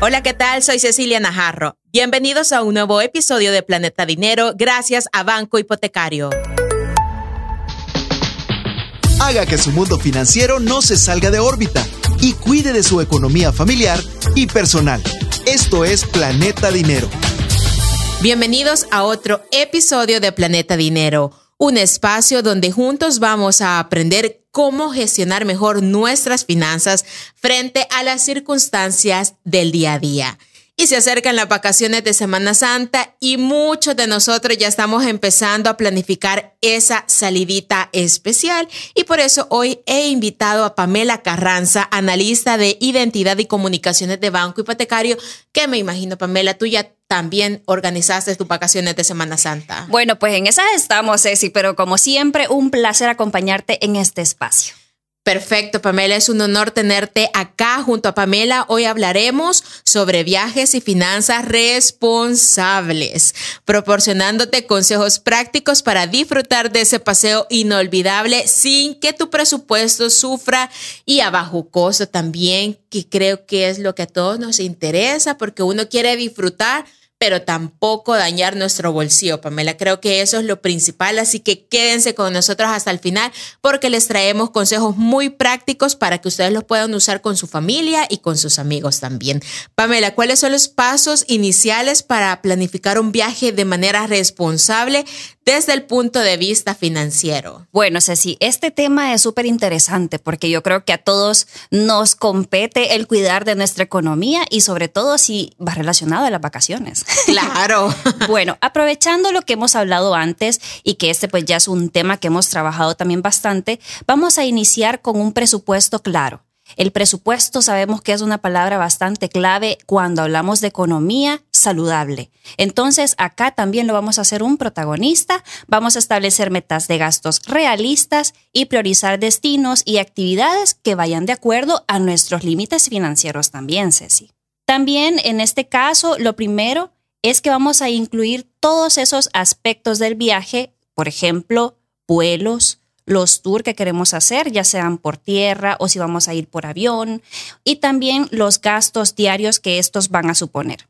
Hola, ¿qué tal? Soy Cecilia Najarro. Bienvenidos a un nuevo episodio de Planeta Dinero gracias a Banco Hipotecario. Haga que su mundo financiero no se salga de órbita y cuide de su economía familiar y personal. Esto es Planeta Dinero. Bienvenidos a otro episodio de Planeta Dinero, un espacio donde juntos vamos a aprender cómo gestionar mejor nuestras finanzas frente a las circunstancias del día a día. Y se acercan las vacaciones de Semana Santa y muchos de nosotros ya estamos empezando a planificar esa salidita especial. Y por eso hoy he invitado a Pamela Carranza, analista de identidad y comunicaciones de Banco Hipotecario, que me imagino, Pamela, tú ya también organizaste tus vacaciones de Semana Santa. Bueno, pues en esas estamos, Ceci, pero como siempre, un placer acompañarte en este espacio. Perfecto, Pamela, es un honor tenerte acá junto a Pamela. Hoy hablaremos sobre viajes y finanzas responsables, proporcionándote consejos prácticos para disfrutar de ese paseo inolvidable sin que tu presupuesto sufra y a bajo costo también, que creo que es lo que a todos nos interesa porque uno quiere disfrutar pero tampoco dañar nuestro bolsillo, Pamela. Creo que eso es lo principal, así que quédense con nosotros hasta el final porque les traemos consejos muy prácticos para que ustedes los puedan usar con su familia y con sus amigos también. Pamela, ¿cuáles son los pasos iniciales para planificar un viaje de manera responsable desde el punto de vista financiero? Bueno, Ceci, este tema es súper interesante porque yo creo que a todos nos compete el cuidar de nuestra economía y sobre todo si va relacionado a las vacaciones. Claro. bueno, aprovechando lo que hemos hablado antes y que este pues ya es un tema que hemos trabajado también bastante, vamos a iniciar con un presupuesto claro. El presupuesto sabemos que es una palabra bastante clave cuando hablamos de economía saludable. Entonces, acá también lo vamos a hacer un protagonista, vamos a establecer metas de gastos realistas y priorizar destinos y actividades que vayan de acuerdo a nuestros límites financieros también, Ceci. También en este caso, lo primero es que vamos a incluir todos esos aspectos del viaje, por ejemplo, vuelos, los tours que queremos hacer, ya sean por tierra o si vamos a ir por avión, y también los gastos diarios que estos van a suponer.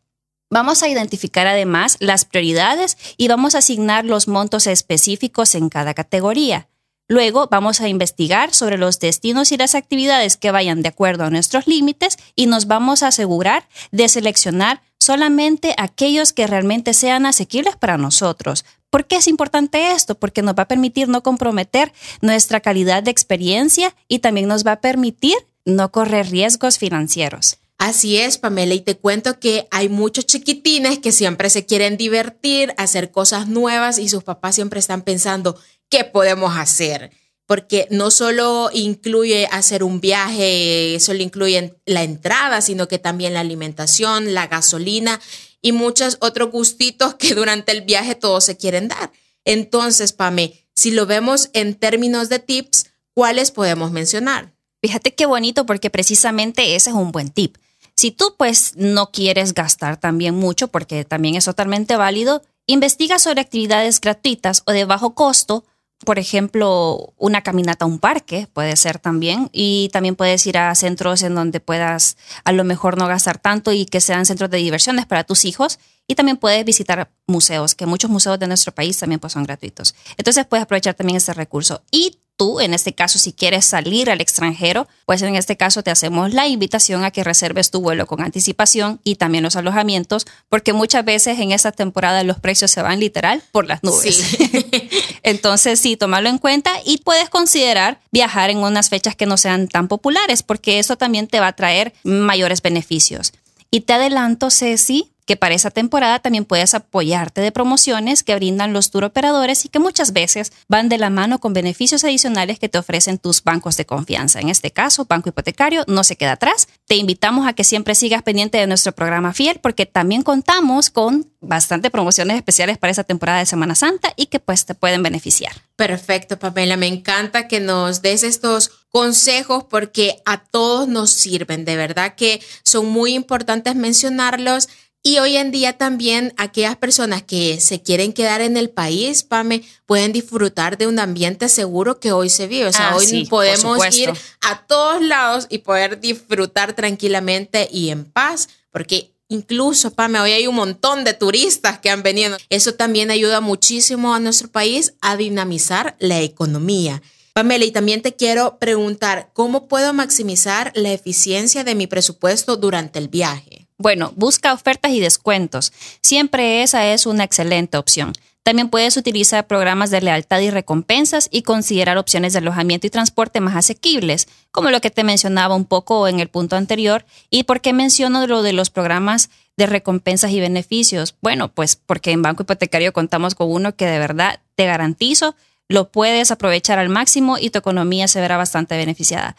Vamos a identificar además las prioridades y vamos a asignar los montos específicos en cada categoría. Luego vamos a investigar sobre los destinos y las actividades que vayan de acuerdo a nuestros límites y nos vamos a asegurar de seleccionar solamente aquellos que realmente sean asequibles para nosotros. ¿Por qué es importante esto? Porque nos va a permitir no comprometer nuestra calidad de experiencia y también nos va a permitir no correr riesgos financieros. Así es, Pamela, y te cuento que hay muchos chiquitines que siempre se quieren divertir, hacer cosas nuevas y sus papás siempre están pensando, ¿qué podemos hacer? Porque no solo incluye hacer un viaje, solo incluye la entrada, sino que también la alimentación, la gasolina y muchos otros gustitos que durante el viaje todos se quieren dar. Entonces, Pame, si lo vemos en términos de tips, ¿cuáles podemos mencionar? Fíjate qué bonito porque precisamente ese es un buen tip. Si tú pues no quieres gastar también mucho, porque también es totalmente válido, investiga sobre actividades gratuitas o de bajo costo por ejemplo, una caminata a un parque puede ser también. Y también puedes ir a centros en donde puedas a lo mejor no gastar tanto y que sean centros de diversiones para tus hijos. Y también puedes visitar museos, que muchos museos de nuestro país también pues, son gratuitos. Entonces puedes aprovechar también este recurso. Y tú, en este caso, si quieres salir al extranjero, pues en este caso te hacemos la invitación a que reserves tu vuelo con anticipación y también los alojamientos, porque muchas veces en esta temporada los precios se van literal por las nubes. Entonces, sí, tómalo en cuenta y puedes considerar viajar en unas fechas que no sean tan populares, porque eso también te va a traer mayores beneficios. Y te adelanto, Ceci, que para esa temporada también puedes apoyarte de promociones que brindan los tour operadores y que muchas veces van de la mano con beneficios adicionales que te ofrecen tus bancos de confianza. En este caso, Banco Hipotecario no se queda atrás. Te invitamos a que siempre sigas pendiente de nuestro programa Fiel porque también contamos con bastante promociones especiales para esa temporada de Semana Santa y que pues te pueden beneficiar. Perfecto, Pamela. Me encanta que nos des estos consejos porque a todos nos sirven. De verdad que son muy importantes mencionarlos y hoy en día también aquellas personas que se quieren quedar en el país, Pame, pueden disfrutar de un ambiente seguro que hoy se vive. O sea, ah, hoy podemos ir a todos lados y poder disfrutar tranquilamente y en paz porque incluso, Pame, hoy hay un montón de turistas que han venido. Eso también ayuda muchísimo a nuestro país a dinamizar la economía. Pamela, y también te quiero preguntar, ¿cómo puedo maximizar la eficiencia de mi presupuesto durante el viaje? Bueno, busca ofertas y descuentos. Siempre esa es una excelente opción. También puedes utilizar programas de lealtad y recompensas y considerar opciones de alojamiento y transporte más asequibles, como lo que te mencionaba un poco en el punto anterior. ¿Y por qué menciono lo de los programas de recompensas y beneficios? Bueno, pues porque en Banco Hipotecario contamos con uno que de verdad te garantizo lo puedes aprovechar al máximo y tu economía se verá bastante beneficiada.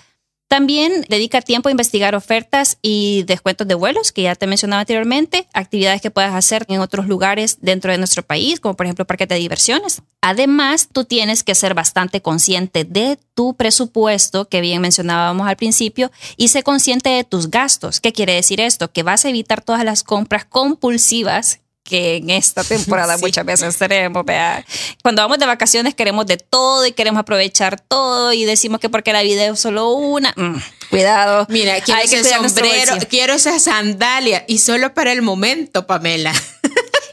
También dedica tiempo a investigar ofertas y descuentos de vuelos, que ya te mencionaba anteriormente, actividades que puedas hacer en otros lugares dentro de nuestro país, como por ejemplo parques de diversiones. Además, tú tienes que ser bastante consciente de tu presupuesto, que bien mencionábamos al principio, y ser consciente de tus gastos. ¿Qué quiere decir esto? Que vas a evitar todas las compras compulsivas que en esta temporada muchas veces tenemos. Cuando vamos de vacaciones queremos de todo y queremos aprovechar todo y decimos que porque la vida es solo una. Mm, cuidado. Mira, quiero ese sombrero, quiero esa sandalia y solo para el momento, Pamela.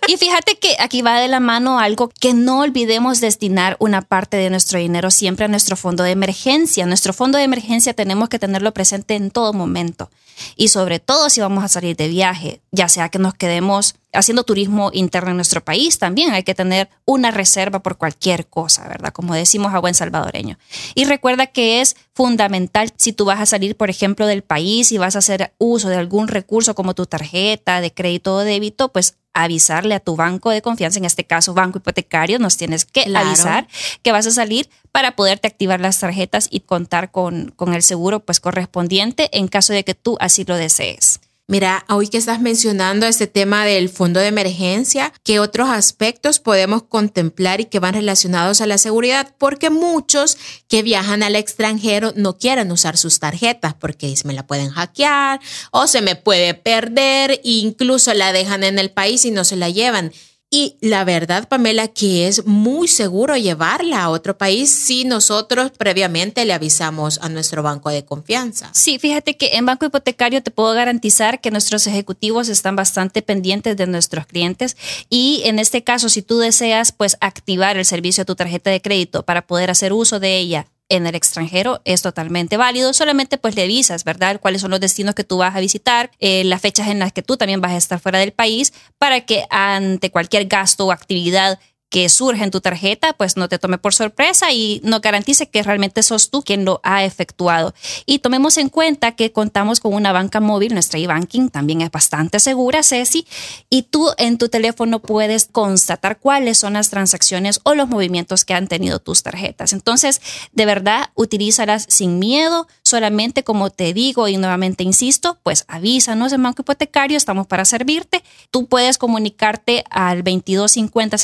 Y fíjate que aquí va de la mano algo que no olvidemos destinar una parte de nuestro dinero siempre a nuestro fondo de emergencia. Nuestro fondo de emergencia tenemos que tenerlo presente en todo momento. Y sobre todo si vamos a salir de viaje, ya sea que nos quedemos haciendo turismo interno en nuestro país, también hay que tener una reserva por cualquier cosa, ¿verdad? Como decimos a buen salvadoreño. Y recuerda que es fundamental si tú vas a salir, por ejemplo, del país y vas a hacer uso de algún recurso como tu tarjeta de crédito o débito, pues avisarle a tu banco de confianza, en este caso banco hipotecario, nos tienes que avisar que vas a salir para poderte activar las tarjetas y contar con, con el seguro pues correspondiente en caso de que tú así lo desees. Mira, hoy que estás mencionando este tema del fondo de emergencia, ¿qué otros aspectos podemos contemplar y que van relacionados a la seguridad? Porque muchos que viajan al extranjero no quieren usar sus tarjetas porque me la pueden hackear o se me puede perder, incluso la dejan en el país y no se la llevan. Y la verdad, Pamela, que es muy seguro llevarla a otro país si nosotros previamente le avisamos a nuestro banco de confianza. Sí, fíjate que en Banco Hipotecario te puedo garantizar que nuestros ejecutivos están bastante pendientes de nuestros clientes y en este caso, si tú deseas pues activar el servicio de tu tarjeta de crédito para poder hacer uso de ella en el extranjero es totalmente válido. Solamente pues le avisas, ¿verdad? Cuáles son los destinos que tú vas a visitar, eh, las fechas en las que tú también vas a estar fuera del país, para que ante cualquier gasto o actividad que surge en tu tarjeta, pues no te tome por sorpresa y no garantice que realmente sos tú quien lo ha efectuado. Y tomemos en cuenta que contamos con una banca móvil, nuestra e-banking también es bastante segura, Ceci, y tú en tu teléfono puedes constatar cuáles son las transacciones o los movimientos que han tenido tus tarjetas. Entonces, de verdad, utilízalas sin miedo, solamente como te digo y nuevamente insisto, pues avísanos en Banco Hipotecario, estamos para servirte. Tú puedes comunicarte al 2250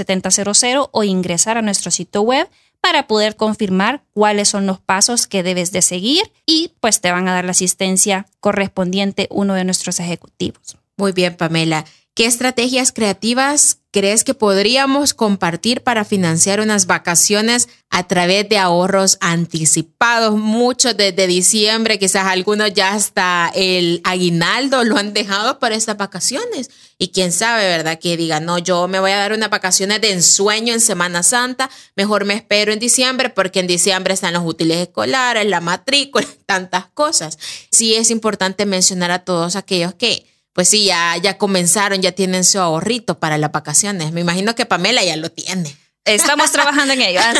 7000 o ingresar a nuestro sitio web para poder confirmar cuáles son los pasos que debes de seguir y pues te van a dar la asistencia correspondiente uno de nuestros ejecutivos. Muy bien, Pamela. ¿Qué estrategias creativas crees que podríamos compartir para financiar unas vacaciones a través de ahorros anticipados? Muchos desde diciembre, quizás algunos ya hasta el aguinaldo lo han dejado para estas vacaciones. Y quién sabe, ¿verdad? Que diga, no, yo me voy a dar unas vacaciones de ensueño en Semana Santa, mejor me espero en diciembre porque en diciembre están los útiles escolares, la matrícula, tantas cosas. Sí es importante mencionar a todos aquellos que pues sí, ya, ya comenzaron, ya tienen su ahorrito para las vacaciones. Me imagino que Pamela ya lo tiene. Estamos trabajando en ello.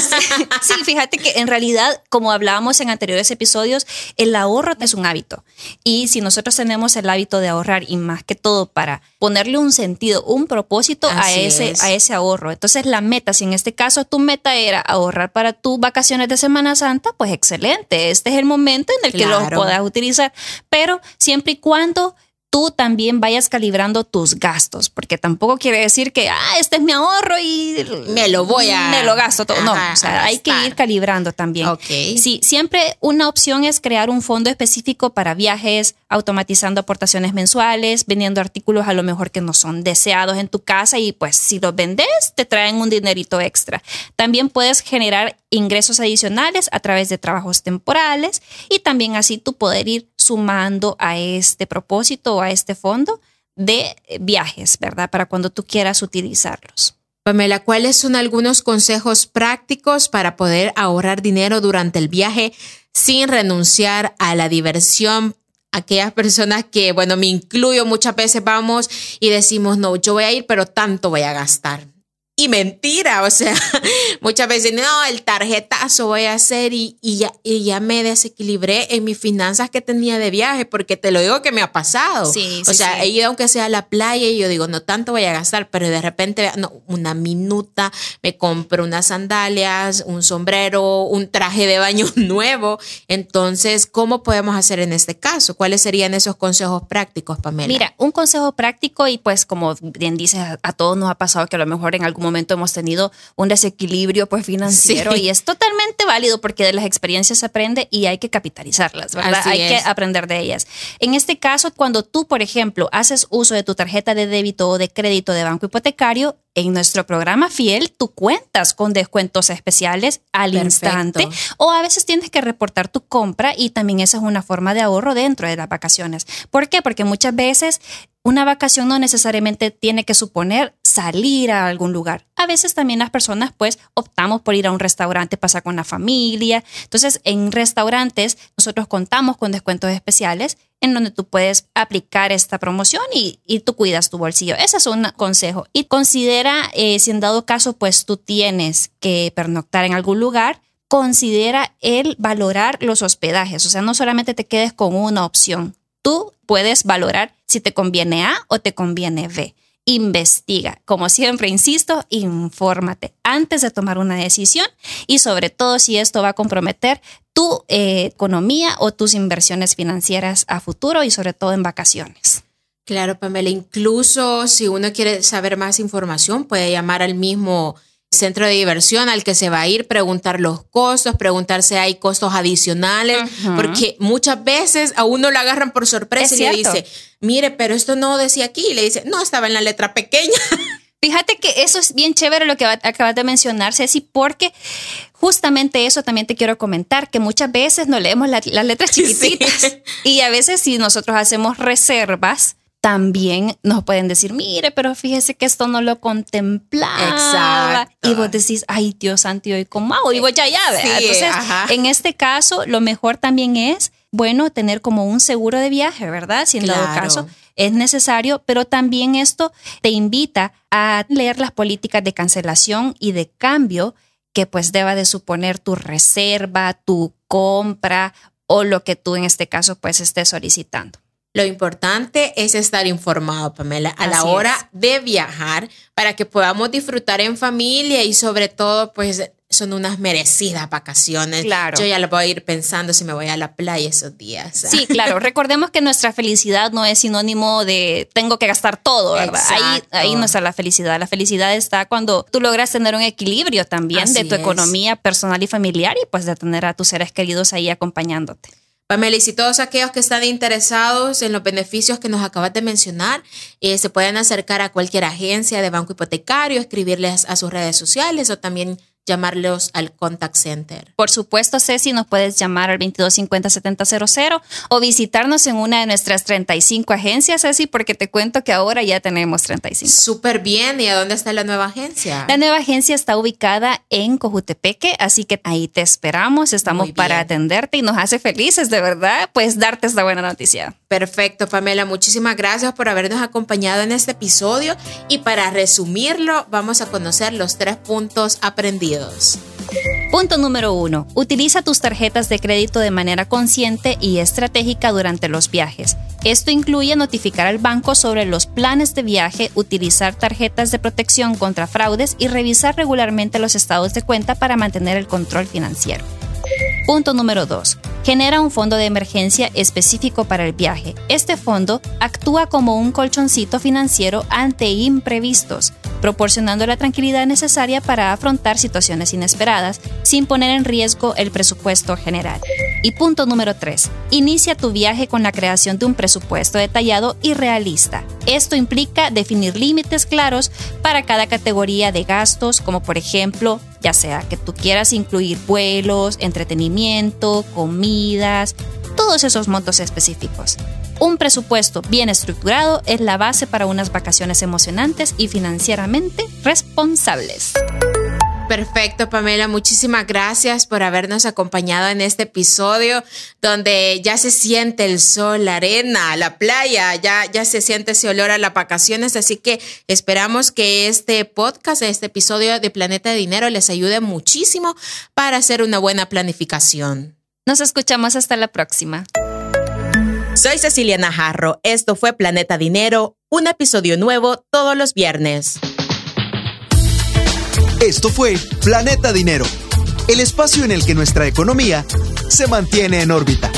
Sí, fíjate que en realidad, como hablábamos en anteriores episodios, el ahorro es un hábito. Y si nosotros tenemos el hábito de ahorrar y más que todo para ponerle un sentido, un propósito a ese, a ese ahorro. Entonces la meta, si en este caso tu meta era ahorrar para tus vacaciones de Semana Santa, pues excelente. Este es el momento en el que lo puedas utilizar. Pero siempre y cuando tú también vayas calibrando tus gastos, porque tampoco quiere decir que, ah, este es mi ahorro y me lo voy a... Me lo gasto todo. no, o sea, hay que ir calibrando también. Sí, siempre una opción es crear un fondo específico para viajes, automatizando aportaciones mensuales, vendiendo artículos a lo mejor que no son deseados en tu casa y pues si los vendes te traen un dinerito extra. También puedes generar ingresos adicionales a través de trabajos temporales y también así tú poder ir sumando a este propósito o a este fondo de viajes, ¿verdad? Para cuando tú quieras utilizarlos. Pamela, ¿cuáles son algunos consejos prácticos para poder ahorrar dinero durante el viaje sin renunciar a la diversión? Aquellas personas que, bueno, me incluyo muchas veces, vamos y decimos, no, yo voy a ir, pero tanto voy a gastar y mentira, o sea, muchas veces, no, el tarjetazo voy a hacer y, ya, y ya me desequilibré en mis finanzas que tenía de viaje, porque te lo digo que me ha pasado. Sí, o sea, he ido aunque sea a la playa y yo digo, no tanto voy a gastar, pero de repente, no, una minuta, me compro unas sandalias, un sombrero, un traje de baño nuevo. Entonces, ¿cómo podemos hacer en este caso? ¿Cuáles serían esos consejos prácticos, Pamela? Mira, un consejo práctico y pues como bien dices, a todos nos ha pasado que a lo mejor en algún momento hemos tenido un desequilibrio pues financiero y es totalmente válido porque de las experiencias se aprende y hay que capitalizarlas, ¿verdad? hay que aprender de ellas. En este caso, cuando tú, por ejemplo, haces uso de tu tarjeta de débito o de crédito de banco hipotecario, en nuestro programa Fiel tú cuentas con descuentos especiales al instante o a veces tienes que reportar tu compra y también esa es una forma de ahorro dentro de las vacaciones. ¿Por qué? Porque muchas veces una vacación no necesariamente tiene que suponer salir a algún lugar. A veces también las personas pues optamos por ir a un restaurante, pasar con la familia. Entonces en restaurantes nosotros contamos con descuentos especiales en donde tú puedes aplicar esta promoción y, tú cuidas tu bolsillo. Ese es un consejo. Y considera, eh, si en dado caso, pues tú tienes que pernoctar en algún lugar, considera el valorar los hospedajes. O sea, no solamente te quedes con una opción. Tú puedes valorar si te conviene A o te conviene B investiga. Como siempre, insisto, infórmate antes de tomar una decisión y sobre todo si esto va a comprometer tu eh, economía o tus inversiones financieras a futuro y sobre todo en vacaciones. Claro, Pamela, incluso si uno quiere saber más información, puede llamar al mismo centro de diversión al que se va a ir, preguntar los costos, preguntar si hay costos adicionales, porque muchas veces a uno lo agarran por sorpresa y le dice, mire, pero esto no decía aquí, y le dice, no, estaba en la letra pequeña. Fíjate que eso es bien chévere lo que acabas de mencionar, Ceci, porque justamente eso también te quiero comentar, que muchas veces no leemos las letras chiquititas y a veces si nosotros hacemos reservas, también nos pueden decir, mire, pero fíjese que esto no lo contemplaba. Exacto. Y vos decís, ay, Dios santo, ¿y cómo hago? Y vos ya, ya, Entonces, en este caso, lo mejor también es, bueno, tener como un seguro de viaje, ¿verdad? Si en dado caso es necesario, pero también esto te invita a leer las políticas de cancelación y de cambio que pues deba de suponer tu reserva, tu compra o lo que tú en este caso pues estés solicitando. Lo importante es estar informado, Pamela, a la hora de viajar para que podamos disfrutar en familia y sobre todo, pues son unas merecidas vacaciones. Claro. Yo ya lo voy a ir pensando si me voy a la playa esos días. Sí, claro. Recordemos que nuestra felicidad no es sinónimo de tengo que gastar todo, ¿verdad? Ahí, ahí no está la felicidad. La felicidad está cuando tú logras tener un equilibrio también de tu economía personal y familiar y pues de tener a tus seres queridos ahí acompañándote. Pamela, y si todos aquellos que están interesados en los beneficios que nos acabas de mencionar, eh, se pueden acercar a cualquier agencia de banco hipotecario, escribirles a sus redes sociales o también llamarlos al contact center. Por supuesto, Ceci, nos puedes llamar al 2250-7000 o visitarnos en una de nuestras 35 agencias, Ceci, porque te cuento que ahora ya tenemos 35. Súper bien. ¿Y a dónde está la nueva agencia? La nueva agencia está ubicada en Cojutepeque, así que ahí te esperamos. Estamos para atenderte y nos hace felices, de verdad, pues darte esta buena noticia. Perfecto, Pamela. Muchísimas gracias por habernos acompañado en este episodio. Y para resumirlo, vamos a conocer los tres puntos aprendidos. Punto número uno. Utiliza tus tarjetas de crédito de manera consciente y estratégica durante los viajes. Esto incluye notificar al banco sobre los planes de viaje, utilizar tarjetas de protección contra fraudes y revisar regularmente los estados de cuenta para mantener el control financiero. Punto número 2. Genera un fondo de emergencia específico para el viaje. Este fondo actúa como un colchoncito financiero ante imprevistos, proporcionando la tranquilidad necesaria para afrontar situaciones inesperadas sin poner en riesgo el presupuesto general. Y punto número 3. Inicia tu viaje con la creación de un presupuesto detallado y realista. Esto implica definir límites claros para cada categoría de gastos, como por ejemplo ya sea que tú quieras incluir vuelos, entretenimiento, comidas, todos esos montos específicos. Un presupuesto bien estructurado es la base para unas vacaciones emocionantes y financieramente responsables. Perfecto, Pamela. Muchísimas gracias por habernos acompañado en este episodio donde ya se siente el sol, la arena, la playa, ya, ya se siente ese olor a las vacaciones. Así que esperamos que este podcast, este episodio de Planeta de Dinero les ayude muchísimo para hacer una buena planificación. Nos escuchamos hasta la próxima. Soy Cecilia Najarro. Esto fue Planeta Dinero, un episodio nuevo todos los viernes. Esto fue Planeta Dinero, el espacio en el que nuestra economía se mantiene en órbita.